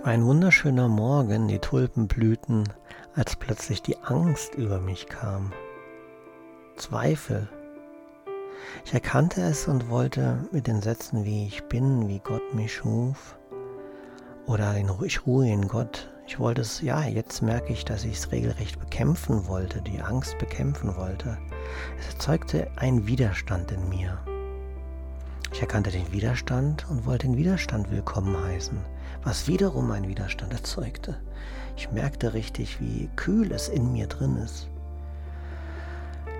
war ein wunderschöner Morgen, die Tulpen blühten, als plötzlich die Angst über mich kam. Zweifel. Ich erkannte es und wollte mit den Sätzen, wie ich bin, wie Gott mich schuf, oder in, ich ruhe in Gott. Ich wollte es, ja, jetzt merke ich, dass ich es regelrecht bekämpfen wollte, die Angst bekämpfen wollte. Es erzeugte einen Widerstand in mir. Ich erkannte den Widerstand und wollte den Widerstand willkommen heißen, was wiederum einen Widerstand erzeugte. Ich merkte richtig, wie kühl es in mir drin ist.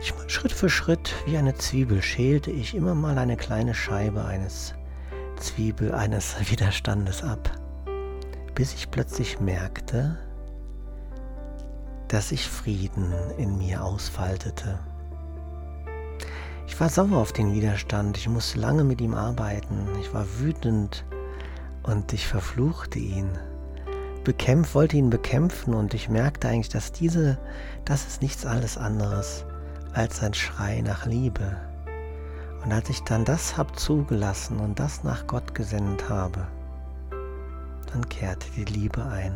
Ich, Schritt für Schritt wie eine Zwiebel schälte ich immer mal eine kleine Scheibe eines Zwiebel eines Widerstandes ab, bis ich plötzlich merkte, dass sich Frieden in mir ausfaltete. Ich war sauer auf den Widerstand, ich musste lange mit ihm arbeiten, ich war wütend und ich verfluchte ihn. Bekämpf, wollte ihn bekämpfen und ich merkte eigentlich, dass diese, das ist nichts alles anderes als ein Schrei nach Liebe. Und als ich dann das hab zugelassen und das nach Gott gesendet habe, dann kehrte die Liebe ein,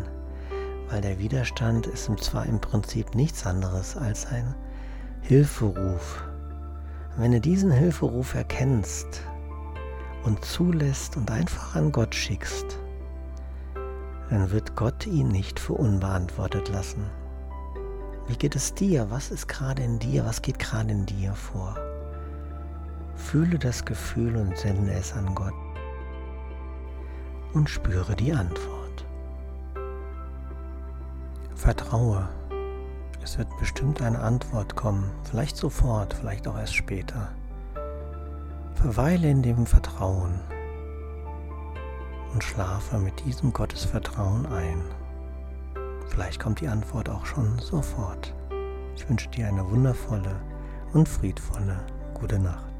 weil der Widerstand ist zwar im Prinzip nichts anderes als ein Hilferuf. Wenn du diesen Hilferuf erkennst und zulässt und einfach an Gott schickst, dann wird Gott ihn nicht für unbeantwortet lassen. Wie geht es dir? Was ist gerade in dir? Was geht gerade in dir vor? Fühle das Gefühl und sende es an Gott und spüre die Antwort. Vertraue. Es wird bestimmt eine Antwort kommen, vielleicht sofort, vielleicht auch erst später. Verweile in dem Vertrauen und schlafe mit diesem Gottesvertrauen ein. Vielleicht kommt die Antwort auch schon sofort. Ich wünsche dir eine wundervolle und friedvolle gute Nacht.